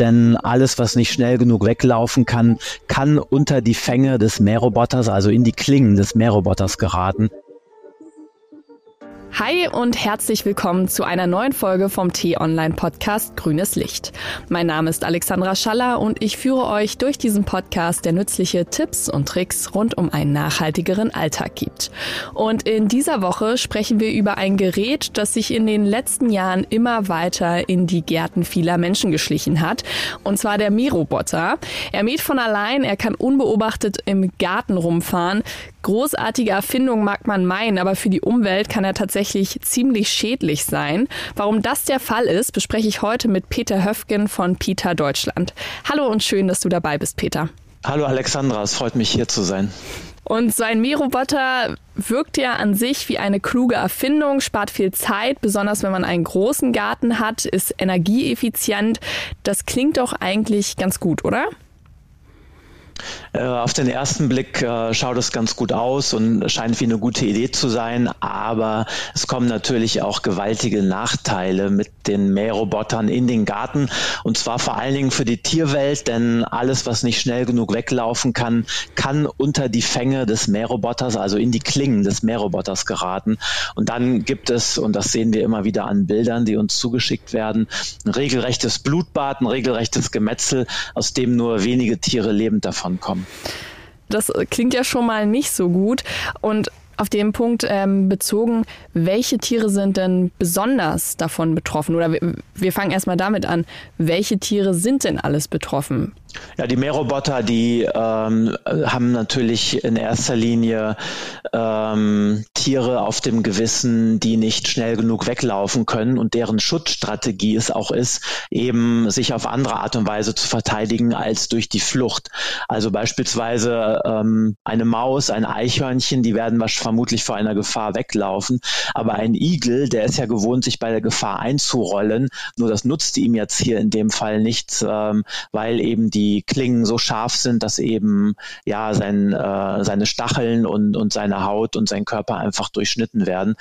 denn alles, was nicht schnell genug weglaufen kann, kann unter die Fänge des Mähroboters, also in die Klingen des Mähroboters geraten. Hi und herzlich willkommen zu einer neuen Folge vom T-Online-Podcast Grünes Licht. Mein Name ist Alexandra Schaller und ich führe euch durch diesen Podcast, der nützliche Tipps und Tricks rund um einen nachhaltigeren Alltag gibt. Und in dieser Woche sprechen wir über ein Gerät, das sich in den letzten Jahren immer weiter in die Gärten vieler Menschen geschlichen hat, und zwar der Mähroboter. Er mäht von allein, er kann unbeobachtet im Garten rumfahren, großartige Erfindung mag man meinen, aber für die Umwelt kann er tatsächlich ziemlich schädlich sein. Warum das der Fall ist, bespreche ich heute mit Peter Höfgen von Peter Deutschland. Hallo und schön, dass du dabei bist, Peter. Hallo Alexandra, es freut mich hier zu sein. Und so ein Mähroboter wirkt ja an sich wie eine kluge Erfindung, spart viel Zeit, besonders wenn man einen großen Garten hat, ist energieeffizient. Das klingt doch eigentlich ganz gut, oder? Äh, auf den ersten Blick äh, schaut es ganz gut aus und scheint wie eine gute Idee zu sein, aber es kommen natürlich auch gewaltige Nachteile mit den Mährobotern in den Garten. Und zwar vor allen Dingen für die Tierwelt, denn alles, was nicht schnell genug weglaufen kann, kann unter die Fänge des Mähroboters, also in die Klingen des Mähroboters geraten. Und dann gibt es, und das sehen wir immer wieder an Bildern, die uns zugeschickt werden, ein regelrechtes Blutbad, ein regelrechtes Gemetzel, aus dem nur wenige Tiere lebend davon kommen. Das klingt ja schon mal nicht so gut. Und auf den Punkt ähm, bezogen, welche Tiere sind denn besonders davon betroffen? Oder wir, wir fangen erstmal damit an. Welche Tiere sind denn alles betroffen? Ja, die Mähroboter, die ähm, haben natürlich in erster Linie ähm, Tiere auf dem Gewissen, die nicht schnell genug weglaufen können und deren Schutzstrategie es auch ist, eben sich auf andere Art und Weise zu verteidigen als durch die Flucht. Also beispielsweise ähm, eine Maus, ein Eichhörnchen, die werden vermutlich vor einer Gefahr weglaufen, aber ein Igel, der ist ja gewohnt, sich bei der Gefahr einzurollen, nur das nutzt ihm jetzt hier in dem Fall nichts, ähm, weil eben die die Klingen so scharf sind, dass eben ja sein, äh, seine Stacheln und, und seine Haut und sein Körper einfach durchschnitten werden.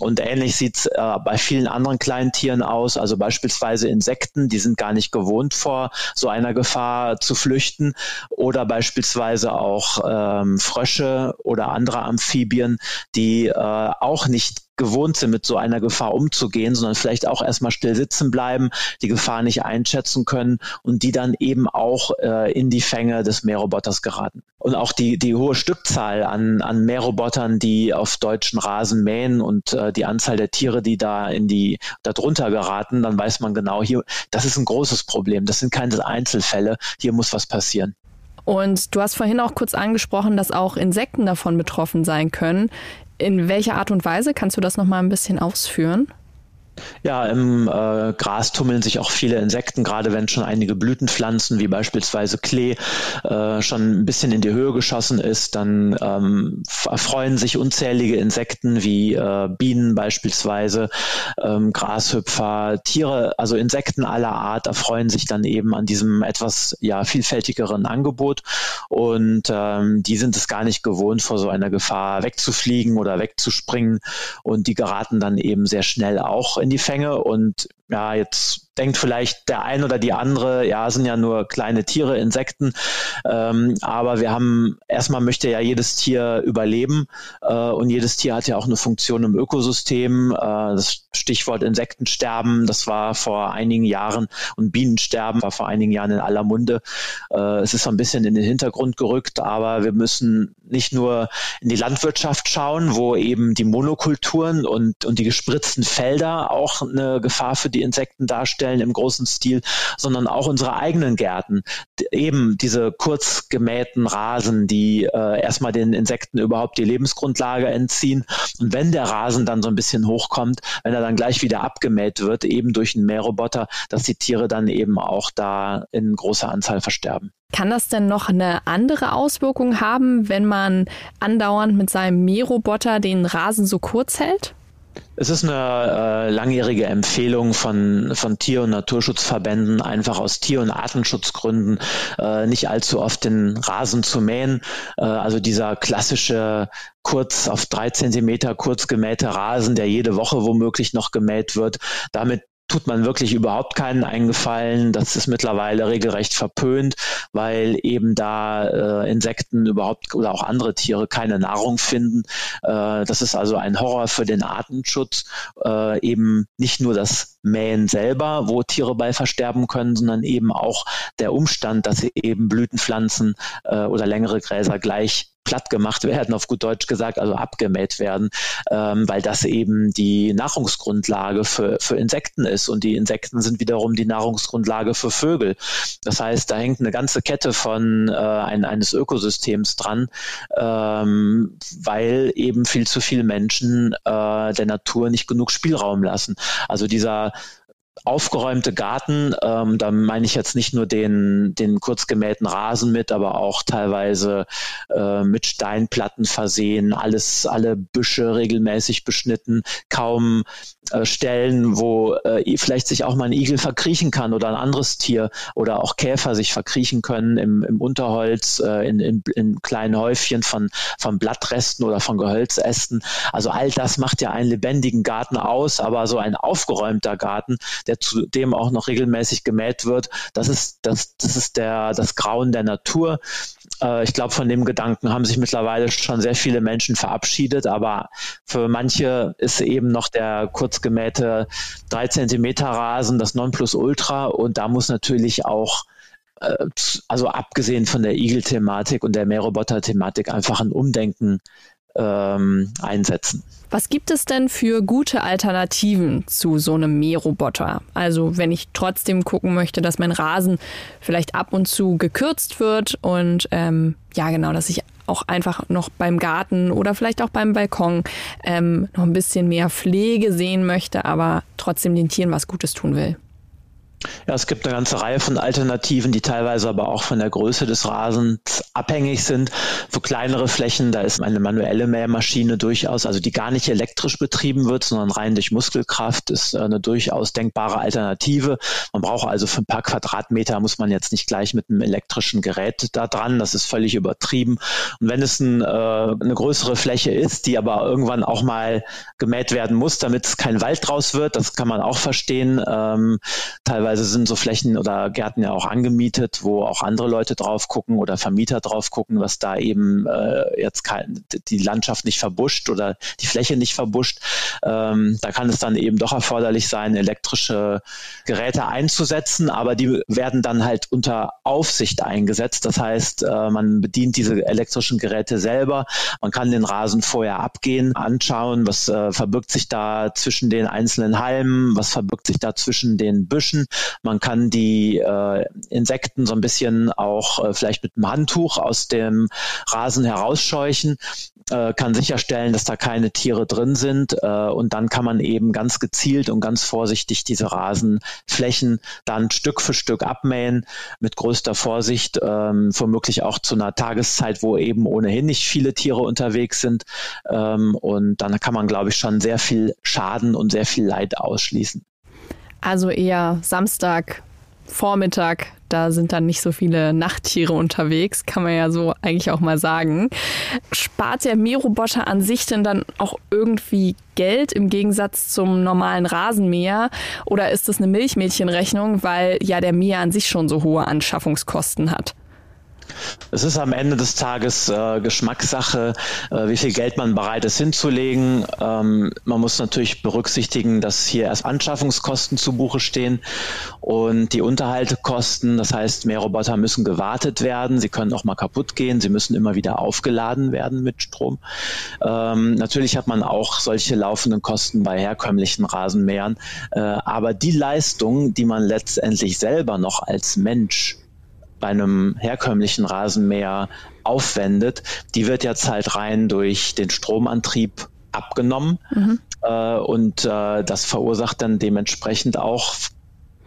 Und ähnlich sieht es äh, bei vielen anderen kleinen Tieren aus, also beispielsweise Insekten, die sind gar nicht gewohnt vor so einer Gefahr zu flüchten oder beispielsweise auch ähm, Frösche oder andere Amphibien, die äh, auch nicht gewohnt sind, mit so einer Gefahr umzugehen, sondern vielleicht auch erstmal still sitzen bleiben, die Gefahr nicht einschätzen können und die dann eben auch äh, in die Fänge des Mähroboters geraten. Und auch die, die hohe Stückzahl an, an Mährobotern, die auf deutschen Rasen mähen und äh, die Anzahl der Tiere, die da in die, darunter geraten, dann weiß man genau hier, das ist ein großes Problem. Das sind keine Einzelfälle. Hier muss was passieren. Und du hast vorhin auch kurz angesprochen, dass auch Insekten davon betroffen sein können. In welcher Art und Weise? Kannst du das noch mal ein bisschen ausführen? Ja, im äh, Gras tummeln sich auch viele Insekten, gerade wenn schon einige Blütenpflanzen wie beispielsweise Klee äh, schon ein bisschen in die Höhe geschossen ist, dann ähm, erfreuen sich unzählige Insekten wie äh, Bienen beispielsweise, ähm, Grashüpfer, Tiere, also Insekten aller Art erfreuen sich dann eben an diesem etwas ja vielfältigeren Angebot. Und ähm, die sind es gar nicht gewohnt, vor so einer Gefahr wegzufliegen oder wegzuspringen. Und die geraten dann eben sehr schnell auch in die Fänge und ja, jetzt denkt vielleicht der ein oder die andere, ja, sind ja nur kleine Tiere, Insekten, ähm, aber wir haben, erstmal möchte ja jedes Tier überleben äh, und jedes Tier hat ja auch eine Funktion im Ökosystem. Äh, das Stichwort Insektensterben, das war vor einigen Jahren und Bienensterben war vor einigen Jahren in aller Munde. Äh, es ist so ein bisschen in den Hintergrund gerückt, aber wir müssen nicht nur in die Landwirtschaft schauen, wo eben die Monokulturen und, und die gespritzten Felder auch eine Gefahr für die die Insekten darstellen im großen Stil, sondern auch unsere eigenen Gärten. Eben diese kurz gemähten Rasen, die äh, erstmal den Insekten überhaupt die Lebensgrundlage entziehen. Und wenn der Rasen dann so ein bisschen hochkommt, wenn er dann gleich wieder abgemäht wird, eben durch einen Mähroboter, dass die Tiere dann eben auch da in großer Anzahl versterben. Kann das denn noch eine andere Auswirkung haben, wenn man andauernd mit seinem Mähroboter den Rasen so kurz hält? Es ist eine äh, langjährige Empfehlung von, von Tier- und Naturschutzverbänden, einfach aus Tier- und Artenschutzgründen äh, nicht allzu oft den Rasen zu mähen. Äh, also dieser klassische kurz auf drei Zentimeter kurz gemähte Rasen, der jede Woche womöglich noch gemäht wird, damit tut man wirklich überhaupt keinen eingefallen. Das ist mittlerweile regelrecht verpönt, weil eben da äh, Insekten überhaupt oder auch andere Tiere keine Nahrung finden. Äh, das ist also ein Horror für den Artenschutz. Äh, eben nicht nur das Mähen selber, wo Tiere bei versterben können, sondern eben auch der Umstand, dass eben Blütenpflanzen äh, oder längere Gräser gleich platt gemacht werden, auf gut Deutsch gesagt, also abgemäht werden, ähm, weil das eben die Nahrungsgrundlage für, für Insekten ist und die Insekten sind wiederum die Nahrungsgrundlage für Vögel. Das heißt, da hängt eine ganze Kette von äh, ein, eines Ökosystems dran, ähm, weil eben viel zu viele Menschen äh, der Natur nicht genug Spielraum lassen. Also dieser aufgeräumte Garten, ähm, da meine ich jetzt nicht nur den, den kurz gemähten Rasen mit, aber auch teilweise äh, mit Steinplatten versehen, alles, alle Büsche regelmäßig beschnitten, kaum äh, Stellen, wo äh, vielleicht sich auch mal ein Igel verkriechen kann oder ein anderes Tier oder auch Käfer sich verkriechen können im, im Unterholz, äh, in, in, in kleinen Häufchen von, von Blattresten oder von Gehölzästen. Also all das macht ja einen lebendigen Garten aus, aber so ein aufgeräumter Garten, der zudem auch noch regelmäßig gemäht wird. Das ist, das, das ist der, das Grauen der Natur. Äh, ich glaube, von dem Gedanken haben sich mittlerweile schon sehr viele Menschen verabschiedet, aber für manche ist eben noch der kurz gemähte drei Zentimeter Rasen das Nonplusultra und da muss natürlich auch äh, also abgesehen von der Igel-Thematik und der Mähroboter-Thematik einfach ein Umdenken ähm, einsetzen. Was gibt es denn für gute Alternativen zu so einem Mähroboter? Also wenn ich trotzdem gucken möchte, dass mein Rasen vielleicht ab und zu gekürzt wird und ähm, ja genau, dass ich auch einfach noch beim Garten oder vielleicht auch beim Balkon ähm, noch ein bisschen mehr Pflege sehen möchte, aber trotzdem den Tieren was Gutes tun will. Ja, es gibt eine ganze Reihe von Alternativen, die teilweise aber auch von der Größe des Rasens abhängig sind. Für kleinere Flächen, da ist eine manuelle Mähmaschine durchaus, also die gar nicht elektrisch betrieben wird, sondern rein durch Muskelkraft, ist eine durchaus denkbare Alternative. Man braucht also für ein paar Quadratmeter, muss man jetzt nicht gleich mit einem elektrischen Gerät da dran. Das ist völlig übertrieben. Und wenn es ein, äh, eine größere Fläche ist, die aber irgendwann auch mal gemäht werden muss, damit es kein Wald draus wird, das kann man auch verstehen. Ähm, teilweise Teilweise sind so Flächen oder Gärten ja auch angemietet, wo auch andere Leute drauf gucken oder Vermieter drauf gucken, was da eben äh, jetzt kein, die Landschaft nicht verbuscht oder die Fläche nicht verbuscht. Ähm, da kann es dann eben doch erforderlich sein, elektrische Geräte einzusetzen, aber die werden dann halt unter Aufsicht eingesetzt. Das heißt, äh, man bedient diese elektrischen Geräte selber. Man kann den Rasen vorher abgehen, anschauen, was äh, verbirgt sich da zwischen den einzelnen Halmen, was verbirgt sich da zwischen den Büschen. Man kann die äh, Insekten so ein bisschen auch äh, vielleicht mit einem Handtuch aus dem Rasen herausscheuchen, äh, kann sicherstellen, dass da keine Tiere drin sind äh, und dann kann man eben ganz gezielt und ganz vorsichtig diese Rasenflächen dann Stück für Stück abmähen mit größter Vorsicht, ähm, womöglich auch zu einer Tageszeit, wo eben ohnehin nicht viele Tiere unterwegs sind ähm, und dann kann man, glaube ich, schon sehr viel Schaden und sehr viel Leid ausschließen. Also eher Samstag, Vormittag, da sind dann nicht so viele Nachttiere unterwegs, kann man ja so eigentlich auch mal sagen. Spart der Mähroboter an sich denn dann auch irgendwie Geld im Gegensatz zum normalen Rasenmäher? Oder ist das eine Milchmädchenrechnung, weil ja der Mäher an sich schon so hohe Anschaffungskosten hat? Es ist am Ende des Tages äh, Geschmackssache, äh, wie viel Geld man bereit ist hinzulegen. Ähm, man muss natürlich berücksichtigen, dass hier erst Anschaffungskosten zu Buche stehen und die Unterhaltekosten. Das heißt, mehr Roboter müssen gewartet werden. Sie können auch mal kaputt gehen. Sie müssen immer wieder aufgeladen werden mit Strom. Ähm, natürlich hat man auch solche laufenden Kosten bei herkömmlichen Rasenmähern. Äh, aber die Leistung, die man letztendlich selber noch als Mensch bei einem herkömmlichen Rasenmäher aufwendet, die wird jetzt halt rein durch den Stromantrieb abgenommen. Mhm. Äh, und äh, das verursacht dann dementsprechend auch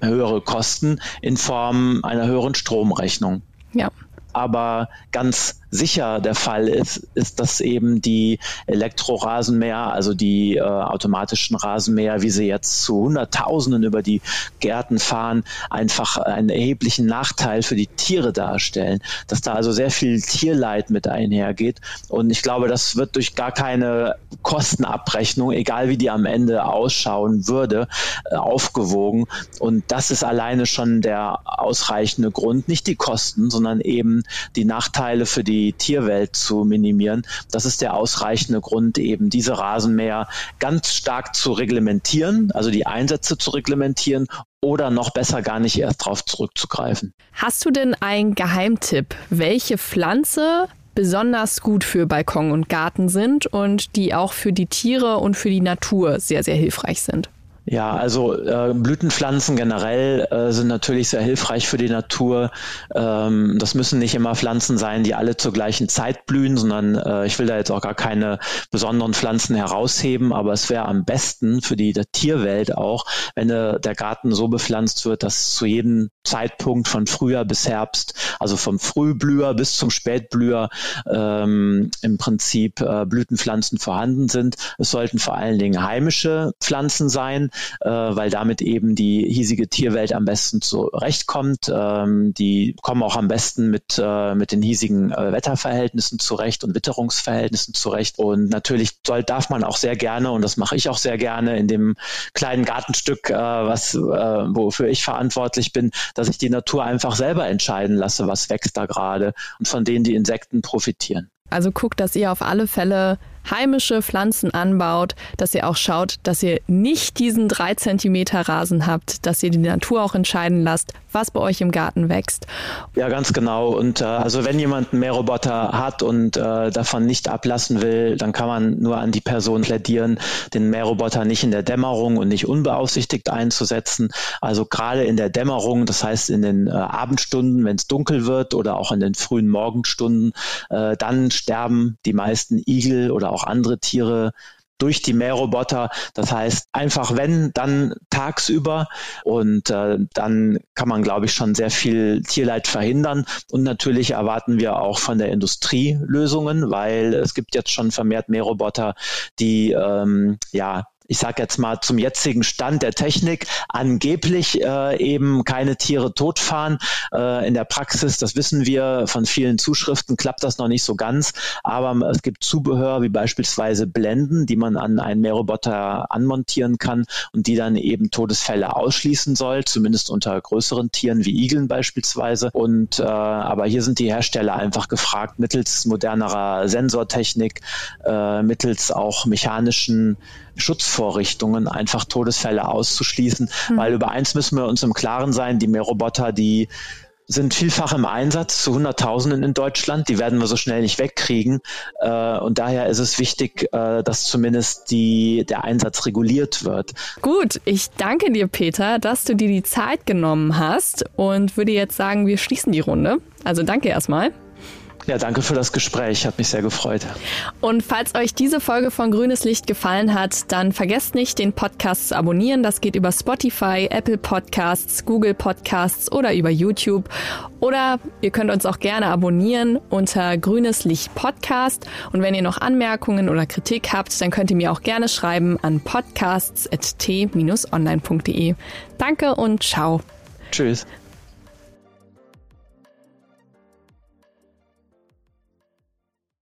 höhere Kosten in Form einer höheren Stromrechnung. Ja. Aber ganz sicher der Fall ist, ist, dass eben die Elektrorasenmäher, also die äh, automatischen Rasenmäher, wie sie jetzt zu Hunderttausenden über die Gärten fahren, einfach einen erheblichen Nachteil für die Tiere darstellen. Dass da also sehr viel Tierleid mit einhergeht. Und ich glaube, das wird durch gar keine Kostenabrechnung, egal wie die am Ende ausschauen würde, äh, aufgewogen. Und das ist alleine schon der ausreichende Grund, nicht die Kosten, sondern eben die Nachteile für die Tierwelt zu minimieren. Das ist der ausreichende Grund, eben diese Rasenmäher ganz stark zu reglementieren, also die Einsätze zu reglementieren oder noch besser gar nicht erst darauf zurückzugreifen. Hast du denn einen Geheimtipp, welche Pflanze besonders gut für Balkon und Garten sind und die auch für die Tiere und für die Natur sehr, sehr hilfreich sind? Ja, also äh, Blütenpflanzen generell äh, sind natürlich sehr hilfreich für die Natur. Ähm, das müssen nicht immer Pflanzen sein, die alle zur gleichen Zeit blühen, sondern äh, ich will da jetzt auch gar keine besonderen Pflanzen herausheben, aber es wäre am besten für die Tierwelt auch, wenn äh, der Garten so bepflanzt wird, dass zu jedem Zeitpunkt von Frühjahr bis Herbst, also vom Frühblüher bis zum Spätblüher ähm, im Prinzip äh, Blütenpflanzen vorhanden sind. Es sollten vor allen Dingen heimische Pflanzen sein, äh, weil damit eben die hiesige Tierwelt am besten zurechtkommt. Ähm, die kommen auch am besten mit, äh, mit den hiesigen äh, Wetterverhältnissen zurecht und Witterungsverhältnissen zurecht. Und natürlich soll, darf man auch sehr gerne, und das mache ich auch sehr gerne, in dem kleinen Gartenstück, äh, was, äh, wofür ich verantwortlich bin, dass ich die Natur einfach selber entscheiden lasse, was wächst da gerade und von denen die Insekten profitieren. Also guckt, dass ihr auf alle Fälle heimische Pflanzen anbaut, dass ihr auch schaut, dass ihr nicht diesen drei Zentimeter Rasen habt, dass ihr die Natur auch entscheiden lasst, was bei euch im Garten wächst. Ja, ganz genau. Und äh, also wenn jemand einen Mähroboter hat und äh, davon nicht ablassen will, dann kann man nur an die Person plädieren, den Mähroboter nicht in der Dämmerung und nicht unbeaufsichtigt einzusetzen. Also gerade in der Dämmerung, das heißt in den äh, Abendstunden, wenn es dunkel wird oder auch in den frühen Morgenstunden, äh, dann sterben die meisten Igel oder auch andere Tiere durch die Mähroboter. Das heißt, einfach wenn, dann tagsüber und äh, dann kann man, glaube ich, schon sehr viel Tierleid verhindern. Und natürlich erwarten wir auch von der Industrie Lösungen, weil es gibt jetzt schon vermehrt Mähroboter, die ähm, ja ich sage jetzt mal zum jetzigen Stand der Technik, angeblich äh, eben keine Tiere totfahren. Äh, in der Praxis, das wissen wir von vielen Zuschriften, klappt das noch nicht so ganz. Aber es gibt Zubehör wie beispielsweise Blenden, die man an einen Mähroboter anmontieren kann und die dann eben Todesfälle ausschließen soll, zumindest unter größeren Tieren wie Igeln beispielsweise. Und äh, aber hier sind die Hersteller einfach gefragt, mittels modernerer Sensortechnik, äh, mittels auch mechanischen Schutzvorrichtungen einfach Todesfälle auszuschließen, mhm. weil über eins müssen wir uns im Klaren sein, die Mähroboter, die sind vielfach im Einsatz zu Hunderttausenden in Deutschland. Die werden wir so schnell nicht wegkriegen. Äh, und daher ist es wichtig, äh, dass zumindest die, der Einsatz reguliert wird. Gut, ich danke dir, Peter, dass du dir die Zeit genommen hast und würde jetzt sagen, wir schließen die Runde. Also danke erstmal. Ja, danke für das Gespräch. Hat mich sehr gefreut. Und falls euch diese Folge von Grünes Licht gefallen hat, dann vergesst nicht, den Podcast zu abonnieren. Das geht über Spotify, Apple Podcasts, Google Podcasts oder über YouTube. Oder ihr könnt uns auch gerne abonnieren unter Grünes Licht Podcast. Und wenn ihr noch Anmerkungen oder Kritik habt, dann könnt ihr mir auch gerne schreiben an podcasts.t-online.de. Danke und ciao. Tschüss.